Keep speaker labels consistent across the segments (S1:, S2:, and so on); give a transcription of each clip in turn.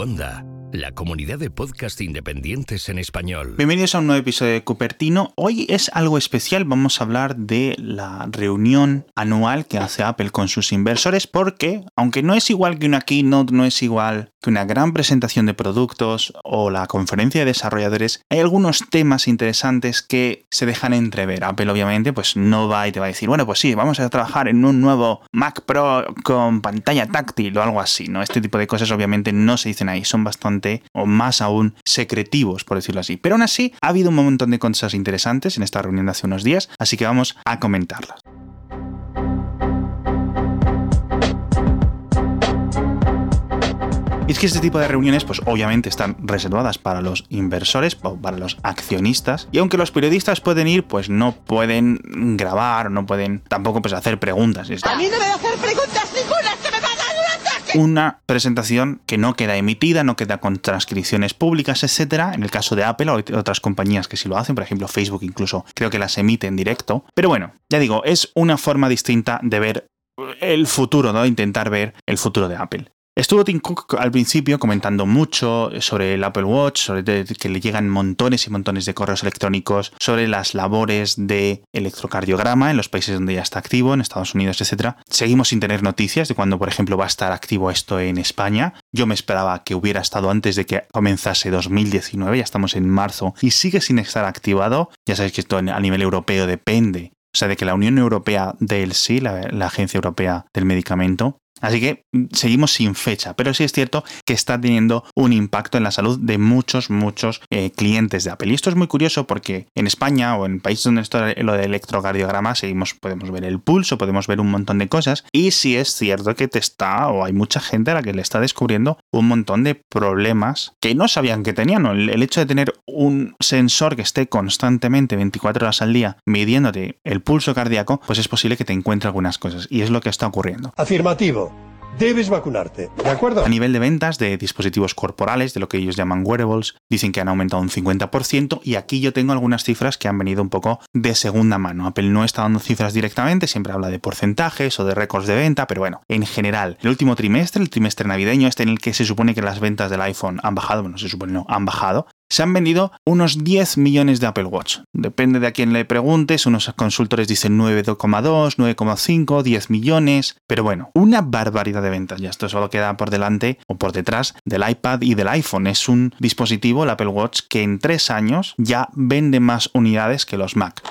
S1: Cuonda, la comunidad de podcast independientes en español.
S2: Bienvenidos a un nuevo episodio de Cupertino. Hoy es algo especial, vamos a hablar de la reunión anual que hace Apple con sus inversores porque, aunque no es igual que una keynote, no es igual que una gran presentación de productos o la conferencia de desarrolladores, hay algunos temas interesantes que se dejan entrever. Apple obviamente pues no va y te va a decir, bueno, pues sí, vamos a trabajar en un nuevo Mac Pro con pantalla táctil o algo así, ¿no? Este tipo de cosas obviamente no se dicen ahí, son bastante o más aún secretivos, por decirlo así. Pero aún así, ha habido un montón de cosas interesantes en esta reunión de hace unos días, así que vamos a comentarlas. Y es que este tipo de reuniones, pues obviamente están reservadas para los inversores o para los accionistas. Y aunque los periodistas pueden ir, pues no pueden grabar, no pueden tampoco pues hacer preguntas.
S3: A mí no me va a hacer preguntas ninguna, se me va a dar un ataque.
S2: Una presentación que no queda emitida, no queda con transcripciones públicas, etcétera. En el caso de Apple o otras compañías que sí lo hacen, por ejemplo Facebook incluso creo que las emite en directo. Pero bueno, ya digo, es una forma distinta de ver el futuro, ¿no? Intentar ver el futuro de Apple. Estuvo Tim Cook al principio comentando mucho sobre el Apple Watch, sobre que le llegan montones y montones de correos electrónicos, sobre las labores de electrocardiograma en los países donde ya está activo, en Estados Unidos, etc. Seguimos sin tener noticias de cuándo, por ejemplo, va a estar activo esto en España. Yo me esperaba que hubiera estado antes de que comenzase 2019, ya estamos en marzo y sigue sin estar activado. Ya sabéis que esto a nivel europeo depende o sea, de que la Unión Europea del sí, la, la, Agencia Europea del Medicamento, Así que mm, seguimos sin fecha, pero sí es cierto que está teniendo un impacto en la salud de muchos, muchos eh, clientes de Apple. Y esto es muy curioso porque en España o en países donde está lo de electrocardiograma, seguimos, podemos ver el pulso, podemos ver un montón de cosas. Y sí es cierto que te está, o hay mucha gente a la que le está descubriendo un montón de problemas que no sabían que tenían. El, el hecho de tener un sensor que esté constantemente 24 horas al día midiéndote el pulso cardíaco, pues es posible que te encuentre algunas cosas. Y es lo que está ocurriendo.
S4: Afirmativo. Debes vacunarte, ¿de acuerdo?
S2: A nivel de ventas de dispositivos corporales, de lo que ellos llaman wearables, dicen que han aumentado un 50% y aquí yo tengo algunas cifras que han venido un poco de segunda mano. Apple no está dando cifras directamente, siempre habla de porcentajes o de récords de venta, pero bueno, en general, el último trimestre, el trimestre navideño, este en el que se supone que las ventas del iPhone han bajado, bueno, se supone no, han bajado, se han vendido unos 10 millones de Apple Watch. Depende de a quién le preguntes, unos consultores dicen 9,2, 9,5, 10 millones, pero bueno, una barbaridad de ventas. Ya esto solo queda por delante o por detrás del iPad y del iPhone. Es un dispositivo, el Apple Watch, que en tres años ya vende más unidades que los Mac.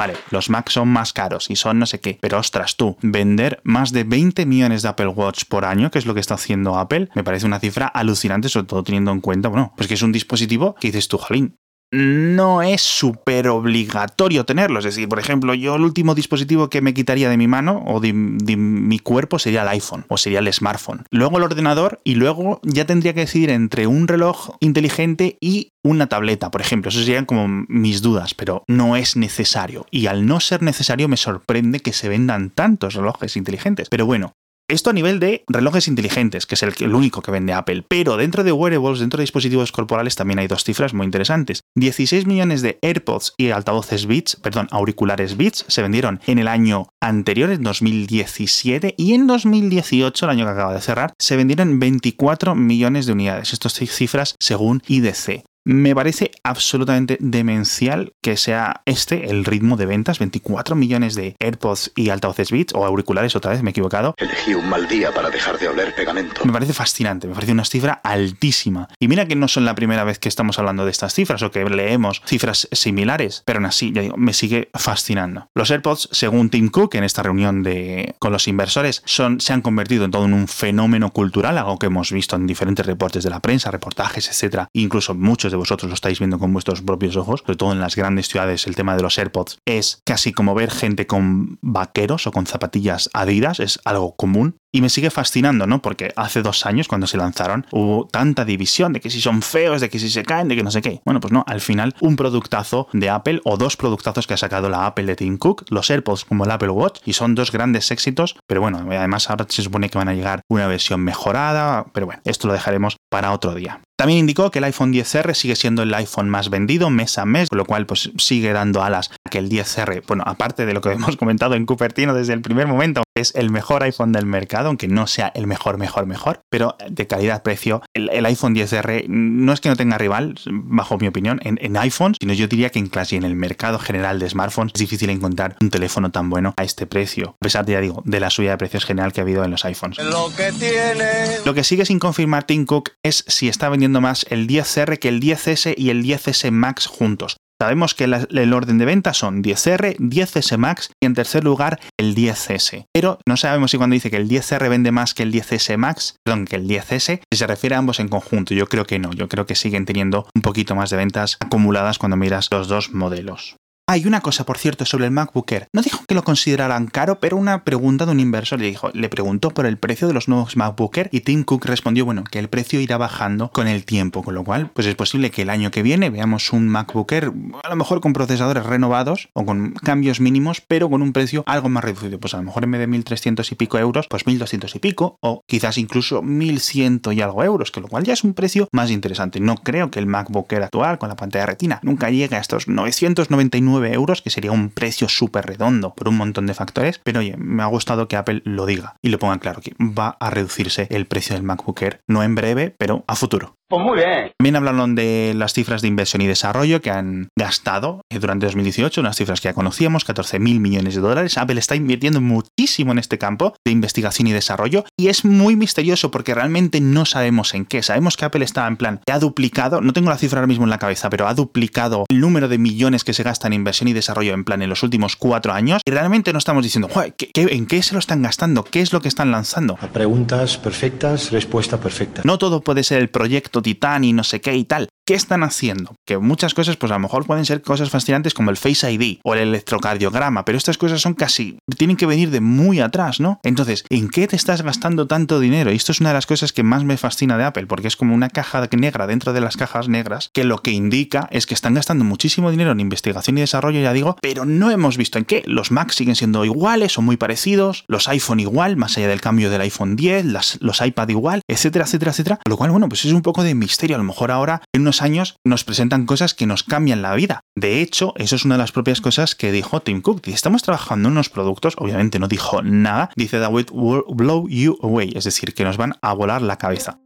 S2: Vale, los Mac son más caros y son no sé qué, pero ostras tú, vender más de 20 millones de Apple Watch por año, que es lo que está haciendo Apple, me parece una cifra alucinante, sobre todo teniendo en cuenta, bueno, pues que es un dispositivo que dices tú, jolín, no es súper obligatorio tenerlo. Es decir, por ejemplo, yo el último dispositivo que me quitaría de mi mano o de, mi cuerpo sería el iPhone o sería el smartphone. Luego el ordenador y luego ya tendría que decidir entre un reloj inteligente y una tableta, por ejemplo. Eso serían como mis dudas, pero no es necesario. Y al no ser necesario me sorprende que se vendan tantos relojes inteligentes. Pero bueno, esto a nivel de relojes inteligentes, que es el, único que vende Apple. Pero dentro de wearables, dentro de dispositivos corporales, también hay dos cifras muy interesantes. 16 millones de AirPods y altavoces Beats, perdón, auriculares Beats, se vendieron en el año anterior, en 2017, y en 2018, el año que acaba de cerrar, se vendieron 24 millones de unidades. Estas cifras según IDC. Me parece absolutamente demencial que sea este el ritmo de ventas, 24 millones de AirPods y altavoces Beats o auriculares otra vez, me he equivocado.
S5: Elegí un mal día para dejar de oler pegamento.
S2: Me parece fascinante, me parece una cifra altísima. Y mira que no son la primera vez que estamos hablando de estas cifras o que leemos cifras similares, pero aún así, ya digo, me sigue fascinando. Los AirPods, según Tim Cook en esta reunión de, con los inversores, son, se han convertido en todo un fenómeno cultural, algo que hemos visto en diferentes reportes de la prensa, reportajes, etcétera, incluso muchos de vosotros lo estáis viendo con vuestros propios ojos, sobre todo en las grandes ciudades, el tema de los AirPods es casi como ver gente con vaqueros o con zapatillas adidas, es algo común. Y me sigue fascinando, ¿no? Porque hace dos años, cuando se lanzaron, hubo tanta división de que si son feos, de que si se caen, de que no sé qué. Bueno, pues no, al final, un productazo de Apple o dos productazos que ha sacado la Apple de Tim Cook, los AirPods como el Apple Watch, y son dos grandes éxitos, pero bueno, además ahora se supone que van a llegar una versión mejorada, pero bueno, esto lo dejaremos para otro día. También indicó que el iPhone 10R sigue siendo el iPhone más vendido mes a mes, con lo cual pues sigue dando alas a que el 10R, bueno, aparte de lo que hemos comentado en Cupertino desde el primer momento, es el mejor iPhone del mercado, aunque no sea el mejor, mejor, mejor, pero de calidad-precio, el, iPhone 10R no es que no tenga rival, bajo mi opinión, en, en iPhones, sino yo diría que en clase y en el mercado general de smartphones es difícil encontrar un teléfono tan bueno a este precio, a pesar, ya digo, de la subida de precios general que ha habido en los iPhones.
S3: Lo que tiene.
S2: Lo que sigue sin confirmar Tim Cook es si está vendiendo más el 10R que el 10S y el 10S Max juntos. Sabemos que el orden de venta son 10R, 10S Max y en tercer lugar el 10S. Pero no sabemos si cuando dice que el 10R vende más que el 10S Max, perdón, que el 10S, si se refiere a ambos en conjunto. Yo creo que no, yo creo que siguen teniendo un poquito más de ventas acumuladas cuando miras los dos modelos. Hay una cosa, por cierto, sobre el MacBook Air. No dijo que lo consideraran caro, pero una pregunta de un inversor le dijo, le preguntó por el precio de los nuevos MacBook Air y Tim Cook respondió, bueno, que el precio irá bajando con el tiempo, con lo cual, pues es posible que el año que viene veamos un MacBook Air, a lo mejor con procesadores renovados o con cambios mínimos, pero con un precio algo más reducido. Pues a lo mejor en vez de 1.300 y pico euros, pues 1.200 y pico, o quizás incluso 1.100 y algo euros, que lo cual ya es un precio más interesante. No creo que el MacBook Air actual con la pantalla retina nunca llegue a estos 999 euros, que sería un precio súper redondo por un montón de factores, pero oye, me ha gustado que Apple lo diga y lo ponga claro, que va a reducirse el precio del MacBook Air, no en breve, pero a futuro.
S6: Pues muy bien.
S2: También hablaron de las cifras de inversión y desarrollo que han gastado eh, durante 2018, unas cifras que ya conocíamos, 14 mil millones de dólares. Apple está invirtiendo muchísimo en este campo de investigación y desarrollo y es muy misterioso porque realmente no sabemos en qué. Sabemos que Apple está en plan, que ha duplicado, no tengo la cifra ahora mismo en la cabeza, pero ha duplicado el número de millones que se gastan en inversión y desarrollo en plan en los últimos cuatro años y realmente no estamos diciendo, en qué se lo están gastando? ¿Qué es lo que están lanzando?
S4: Preguntas perfectas, respuesta perfecta.
S2: No todo puede ser el proyecto Titán y no sé qué y tal. ¿Qué están haciendo? Que muchas cosas, pues a lo mejor pueden ser cosas fascinantes como el Face ID o el electrocardiograma, pero estas cosas son casi, tienen que venir de muy atrás, ¿no? Entonces, ¿en qué te estás gastando tanto dinero? Y esto es una de las cosas que más me fascina de Apple, porque es como una caja negra dentro de las cajas negras, que lo que indica es que están gastando muchísimo dinero en investigación y desarrollo, ya digo, pero no hemos visto en qué. Los Macs siguen siendo iguales o muy parecidos, los iPhone igual, más allá del cambio del iPhone 10, los iPad igual, etcétera, etcétera, etcétera. Lo cual, bueno, pues es un poco de misterio. A lo mejor ahora, en unos años nos presentan cosas que nos cambian la vida. De hecho, eso es una de las propias cosas que dijo Tim Cook. Estamos trabajando en unos productos, obviamente no dijo nada, dice that will blow you away, es decir, que nos van a volar la cabeza.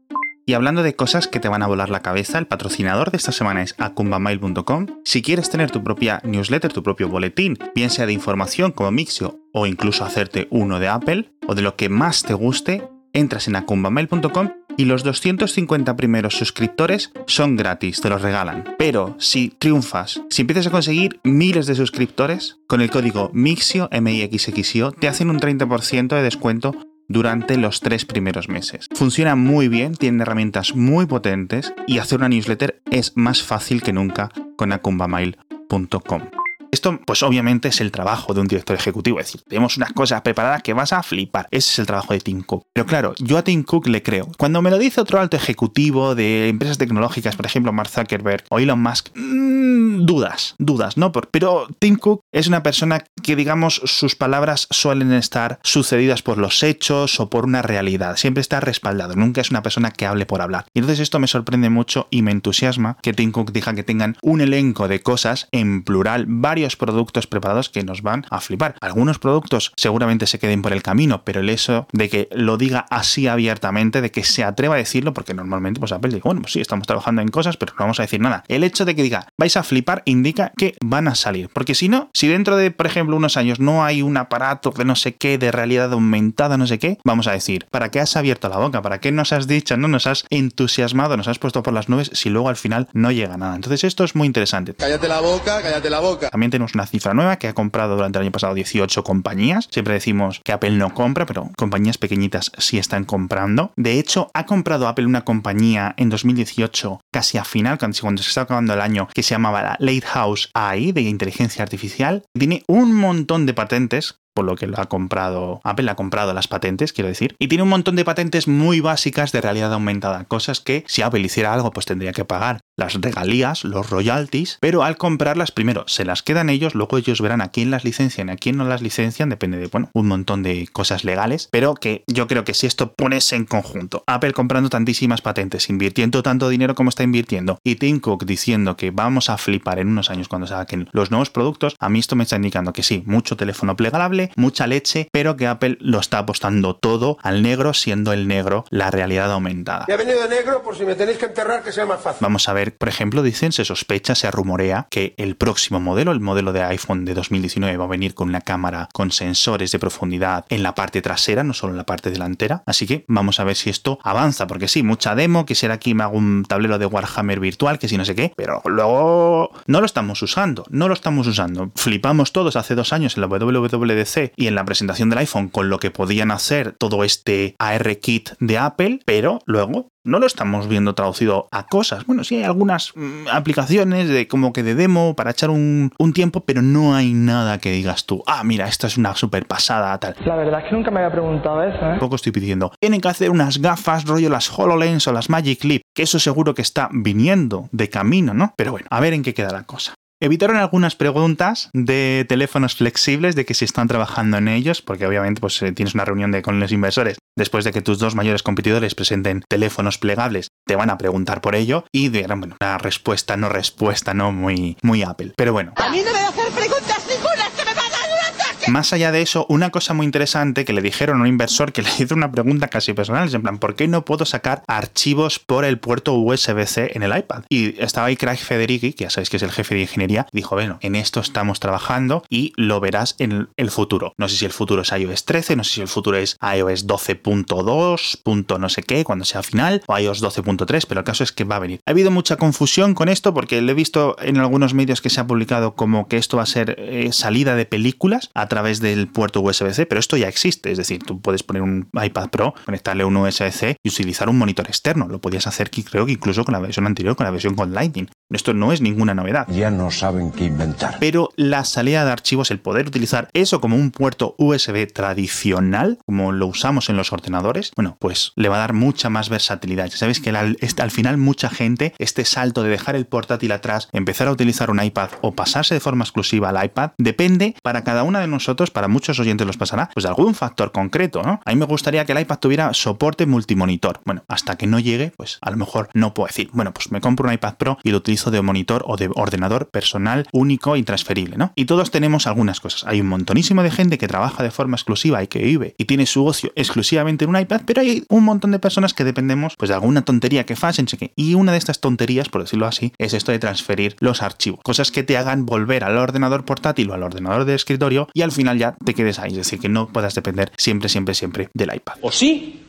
S2: Y hablando de cosas que te van a volar la cabeza, el patrocinador de esta semana es akumbamail.com. Si quieres tener tu propia newsletter, tu propio boletín, bien sea de información como Mixio o incluso hacerte uno de Apple o de lo que más te guste, entras en akumbamail.com y los 250 primeros suscriptores son gratis, te los regalan. Pero si triunfas, si empiezas a conseguir miles de suscriptores, con el código MIXIO, M-I-X-X-I-O, te hacen un 30% de descuento durante los tres primeros meses. Funciona muy bien, tiene herramientas muy potentes y hacer una newsletter es más fácil que nunca con akumbamail.com. Esto, pues obviamente es el trabajo de un director ejecutivo, es decir, tenemos unas cosas preparadas que vas a flipar. Ese es el trabajo de Tim Cook. Pero claro, yo a Tim Cook le creo. Cuando me lo dice otro alto ejecutivo de empresas tecnológicas, por ejemplo Mark Zuckerberg o Elon Musk, mmm, dudas, dudas, ¿no? Pero Tim Cook es una persona que, digamos, sus palabras suelen estar sucedidas por los hechos o por una realidad. Siempre está respaldado, nunca es una persona que hable por hablar. Y entonces esto me sorprende mucho y me entusiasma que Tim Cook diga que tengan un elenco de cosas en plural, varios productos preparados que nos van a flipar. Algunos productos seguramente se queden por el camino, pero el eso de que lo diga así abiertamente, de que se atreva a decirlo, porque normalmente pues Apple dice, bueno, pues sí, estamos trabajando en cosas, pero no vamos a decir nada. El hecho de que diga, vais a flipar, indica que van a salir. Porque si no, si dentro de, por ejemplo, unos años no hay un aparato de no sé qué, de realidad aumentada, no sé qué, vamos a decir, ¿para qué has abierto la boca? ¿Para qué nos has dicho, no nos has entusiasmado, nos has puesto por las nubes si luego al final no llega nada? Entonces esto es muy interesante.
S3: Cállate la boca, cállate la boca.
S2: También tenemos una cifra nueva que ha comprado durante el año pasado 18 compañías. Siempre decimos que Apple no compra, pero compañías pequeñitas sí están comprando. De hecho, ha comprado Apple una compañía en 2018, casi a final, cuando se está acabando el año, que se llamaba la Lighthouse AI de inteligencia artificial. Tiene un montón de patentes por lo que lo ha comprado, Apple ha comprado las patentes, quiero decir, y tiene un montón de patentes muy básicas de realidad aumentada, cosas que si Apple hiciera algo pues tendría que pagar las regalías, los royalties, pero al comprarlas primero se las quedan ellos, luego ellos verán a quién las licencian y a quién no las licencian, depende de, bueno, un montón de cosas legales, pero que yo creo que si esto pones en conjunto, Apple comprando tantísimas patentes, invirtiendo tanto dinero como está invirtiendo, y Tim Cook diciendo que vamos a flipar en unos años cuando saquen los nuevos productos, a mí esto me está indicando que sí, mucho teléfono plegable, mucha leche, pero que Apple lo está apostando todo al negro, siendo el negro la realidad aumentada.
S6: he venido de negro por si me tenéis que enterrar que sea más fácil.
S2: Vamos a ver, por ejemplo, dicen, se sospecha, se rumorea que el próximo modelo, el modelo de iPhone de 2019, va a venir con una cámara con sensores de profundidad en la parte trasera, no solo en la parte delantera. Así que vamos a ver si esto avanza, porque sí, mucha demo, quisiera aquí me hago un tablero de Warhammer virtual, que si no sé qué, pero luego no lo estamos usando, no lo estamos usando. Flipamos todos hace dos años en la WWDC y en la presentación del iPhone con lo que podían hacer todo este AR kit de Apple, pero luego no lo estamos viendo traducido a cosas. Bueno, sí hay algunas mm, aplicaciones de como que de demo para echar un, un, tiempo, pero no hay nada que digas tú, ah, mira, esta es una super pasada, tal.
S7: La verdad es que nunca me había preguntado eso, ¿eh?
S2: Poco estoy pidiendo. Tienen que hacer unas gafas, rollo las HoloLens o las Magic Leap, que eso seguro que está viniendo de camino, ¿no? Pero bueno, a ver en qué queda la cosa. Evitaron algunas preguntas de teléfonos flexibles, de que si están trabajando en ellos, porque obviamente pues, eh, tienes una reunión de, con los inversores después de que tus dos mayores competidores presenten teléfonos plegables, te van a preguntar por ello y dieron bueno, una respuesta, no respuesta, no muy, muy Apple. Pero bueno.
S3: A mí no me hacer preguntas ninguna, se me va a dar un ataque.
S2: Más allá de eso, una cosa muy interesante que le dijeron a un inversor que le hizo una pregunta casi personal, es en plan, ¿por qué no puedo sacar archivos por el puerto USB-C en el iPad? Y estaba ahí Craig Federighi, que ya sabéis que es el jefe de ingeniería, dijo, bueno, en esto estamos trabajando y lo verás en el futuro. No sé si el futuro es iOS 13, no sé si el futuro es iOS 12.2, punto no sé qué, cuando sea final, o iOS 12.3, pero el caso es que va a venir. Ha habido mucha confusión con esto porque lo he visto en algunos medios que se ha publicado como que esto va a ser eh, salida de películas a través del puerto USB-C, pero esto ya existe, es decir, tú puedes poner un iPad Pro, conectarle un USB-C y utilizar un monitor externo. Lo podías hacer, creo que incluso con la versión anterior, con la versión con Lightning. Esto no es ninguna novedad.
S8: Ya no saben qué inventar.
S2: Pero la salida de archivos, el poder utilizar eso como un puerto USB tradicional, como lo usamos en los ordenadores, bueno, pues le va a dar mucha más versatilidad. Ya sabéis que al, al final mucha gente, este salto de dejar el portátil atrás, empezar a utilizar un iPad o pasarse de forma exclusiva al iPad, depende para cada una de nosotros, para muchos oyentes los pasará, pues de algún factor concreto, ¿no? A mí me gustaría que el iPad tuviera soporte multimonitor. Bueno, hasta que no llegue, pues a lo mejor no puedo decir, bueno, pues me compro un iPad Pro y lo utilizo de monitor o de ordenador personal único y transferible, ¿no? Y todos tenemos algunas cosas. Hay un montonísimo de gente que trabaja de forma exclusiva y que vive y tiene su ocio exclusivamente en un iPad, pero hay un montón de personas que dependemos pues de alguna tontería que facen, sé qué. Y una de estas tonterías, por decirlo así, es esto de transferir los archivos. Cosas que te hagan volver al ordenador portátil o al ordenador de escritorio y al final ya te quedes ahí. Es decir, que no puedas depender siempre, siempre, siempre del iPad.
S6: ¿O sí?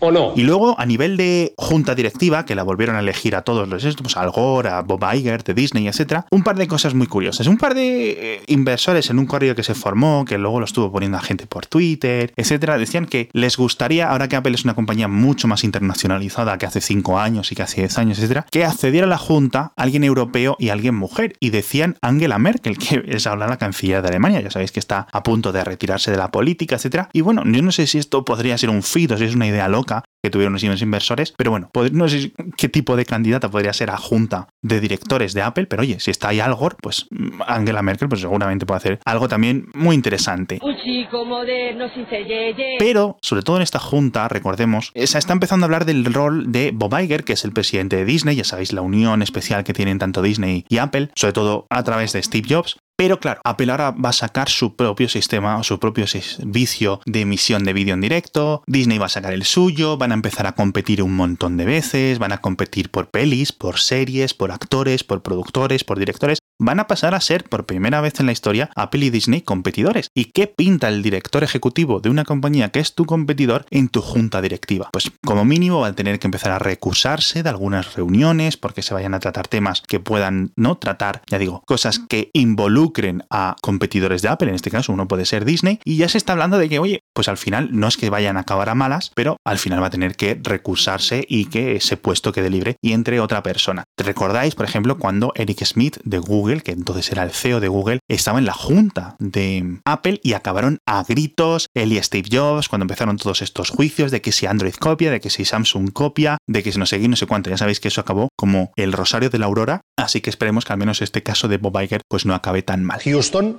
S6: ¿O no?
S2: Y luego, a nivel de junta directiva, que la volvieron a elegir a todos los pues Al Gore, a Bob Iger, de Disney, etcétera, un par de cosas muy curiosas. Un par de eh, inversores en un correo que se formó, que luego lo estuvo poniendo a gente por Twitter, etcétera, decían que les gustaría, ahora que Apple es una compañía mucho más internacionalizada que hace 5 años y que hace 10 años, etcétera, que accediera a la junta alguien europeo y alguien mujer. Y decían Angela Merkel, que es ahora la canciller de Alemania, ya sabéis que está a punto de retirarse de la política, etcétera. Y bueno, yo no sé si esto podría ser un fit o si es una idea loca que tuvieron los inversores, pero bueno, no sé qué tipo de candidata podría ser a junta de directores de Apple, pero oye, si está ahí Al pues mm, Angela Merkel pues seguramente puede hacer algo también muy interesante.
S3: Un chico moderno sin
S2: Pero, sobre todo en esta junta, recordemos, se está empezando a hablar del rol de Bob Iger, que es el presidente de Disney, ya sabéis la unión especial que tienen tanto Disney y Apple, sobre todo a través de Steve Jobs, pero claro, Apple ahora va a sacar su propio sistema o su propio servicio de emisión de vídeo en directo, Disney va a sacar el suyo, van a empezar a competir un montón de veces, van a competir por pelis, por series, por actores, por productores, por directores, van a pasar a ser por primera vez en la historia Apple y Disney competidores. ¿Y qué pinta el director ejecutivo de una compañía que es tu competidor en tu junta directiva? Pues como mínimo va a tener que empezar a recusarse de algunas reuniones porque se vayan a tratar temas que puedan no tratar, ya digo, cosas que involucren a competidores de Apple, en este caso uno puede ser Disney, y ya se está hablando de que, oye, pues al final no es que vayan a acabar a malas, pero al final va a tener que recursarse y que ese puesto quede libre y entre otra persona. ¿Recordáis, por ejemplo, cuando Eric Smith de Google, que entonces era el CEO de Google, estaba en la junta de Apple y acabaron a gritos él y Steve Jobs cuando empezaron todos estos juicios de que si Android copia, de que si Samsung copia, de que si no sé qué, no sé cuánto. Ya sabéis que eso acabó como el rosario de la aurora, así que esperemos que al menos este caso de Bob Iger pues no acabe tan mal.
S8: Houston,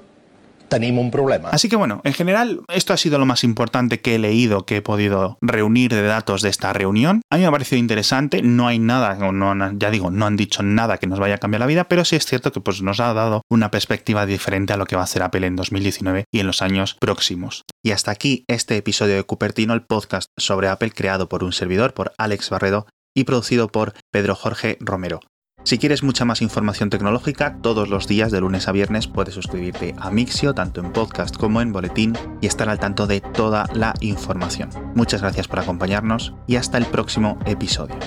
S8: tenemos un problema.
S2: Así que bueno, en general, esto ha sido lo más importante que he leído, que he podido reunir de datos de esta reunión. A mí me ha parecido interesante, no hay nada, no, ya digo, no han dicho nada que nos vaya a cambiar la vida, pero sí es cierto que pues, nos ha dado una perspectiva diferente a lo que va a hacer Apple en 2019 y en los años próximos. Y hasta aquí este episodio de Cupertino, el podcast sobre Apple creado por un servidor, por Alex Barredo, y producido por Pedro Jorge Romero. Si quieres mucha más información tecnológica, todos los días de lunes a viernes puedes suscribirte a Mixio, tanto en podcast como en boletín, y estar al tanto de toda la información. Muchas gracias por acompañarnos y hasta el próximo episodio.